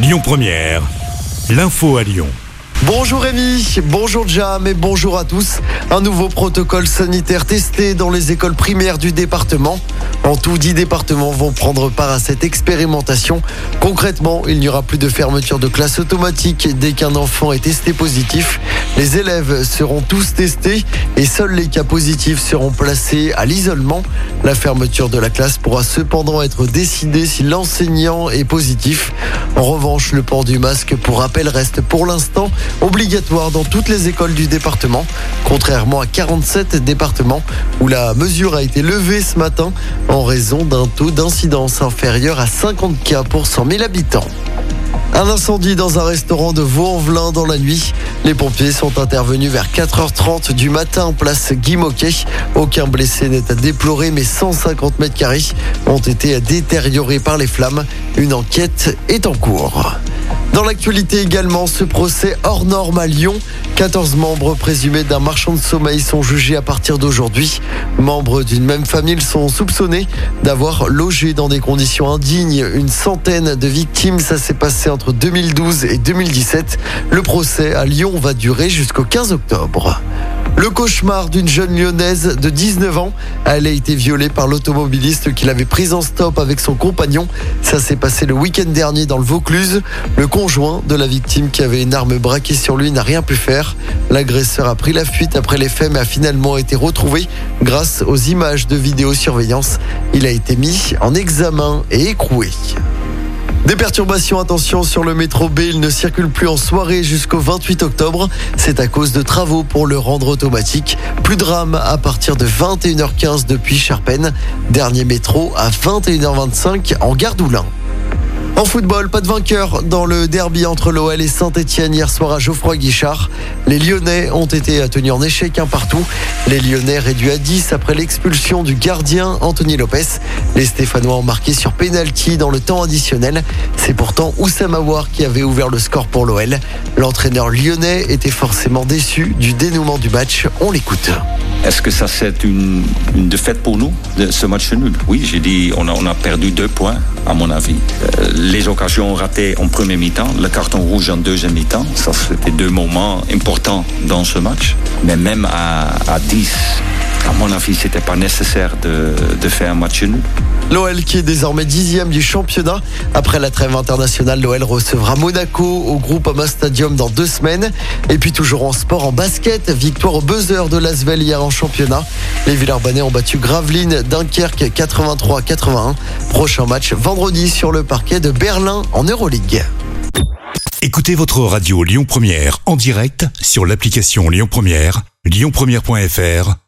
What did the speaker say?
Lyon Première, l'info à Lyon. Bonjour Rémi, bonjour Jam et bonjour à tous. Un nouveau protocole sanitaire testé dans les écoles primaires du département. En tout, 10 départements vont prendre part à cette expérimentation. Concrètement, il n'y aura plus de fermeture de classe automatique dès qu'un enfant est testé positif. Les élèves seront tous testés et seuls les cas positifs seront placés à l'isolement. La fermeture de la classe pourra cependant être décidée si l'enseignant est positif. En revanche, le port du masque pour rappel reste pour l'instant obligatoire dans toutes les écoles du département, contrairement à 47 départements où la mesure a été levée ce matin en raison d'un taux d'incidence inférieur à 50 cas pour 100 000 habitants. Un incendie dans un restaurant de Vaux-en-Velin dans la nuit. Les pompiers sont intervenus vers 4h30 du matin place Guy Moquet. Aucun blessé n'est à déplorer, mais 150 mètres carrés ont été détériorés par les flammes. Une enquête est en cours. Dans l'actualité également, ce procès hors norme à Lyon. 14 membres présumés d'un marchand de sommeil sont jugés à partir d'aujourd'hui. Membres d'une même famille sont soupçonnés d'avoir logé dans des conditions indignes une centaine de victimes. Ça s'est passé entre 2012 et 2017. Le procès à Lyon va durer jusqu'au 15 octobre. Le cauchemar d'une jeune lyonnaise de 19 ans. Elle a été violée par l'automobiliste qui l'avait prise en stop avec son compagnon. Ça s'est passé le week-end dernier dans le Vaucluse. Le conjoint de la victime qui avait une arme braquée sur lui n'a rien pu faire. L'agresseur a pris la fuite après les faits mais a finalement été retrouvé grâce aux images de vidéosurveillance. Il a été mis en examen et écroué. Des perturbations, attention sur le métro B, il ne circule plus en soirée jusqu'au 28 octobre. C'est à cause de travaux pour le rendre automatique. Plus de drame à partir de 21h15 depuis Charpennes. Dernier métro à 21h25 en gare d'Oulin. En football, pas de vainqueur dans le derby entre l'OL et Saint-Etienne hier soir à Geoffroy Guichard. Les Lyonnais ont été tenus en échec un partout. Les Lyonnais réduits à 10 après l'expulsion du gardien Anthony Lopez. Les Stéphanois ont marqué sur pénalty dans le temps additionnel. C'est pourtant Oussam Aouar qui avait ouvert le score pour l'OL. L'entraîneur lyonnais était forcément déçu du dénouement du match. On l'écoute. Est-ce que ça c'est une, défaite pour nous, ce match nul? Oui, j'ai dit on a, on a perdu deux points, à mon avis. Euh, les occasions ratées en premier mi-temps, le carton rouge en deuxième mi-temps, ça c'était deux moments importants dans ce match. Mais même à, à 10, à mon avis, c'était pas nécessaire de, de faire un match nul. L'OL qui est désormais dixième du championnat. Après la trêve internationale, l'OL recevra Monaco au groupe Ama Stadium dans deux semaines. Et puis toujours en sport, en basket, victoire au buzzer de l'Asvel hier en championnat. Les Villeurbanais ont battu Gravelines, Dunkerque 83-81. Prochain match vendredi sur le parquet de Berlin en Euroleague. Écoutez votre radio Lyon Première en direct sur l'application Lyon Première, lyonpremière.fr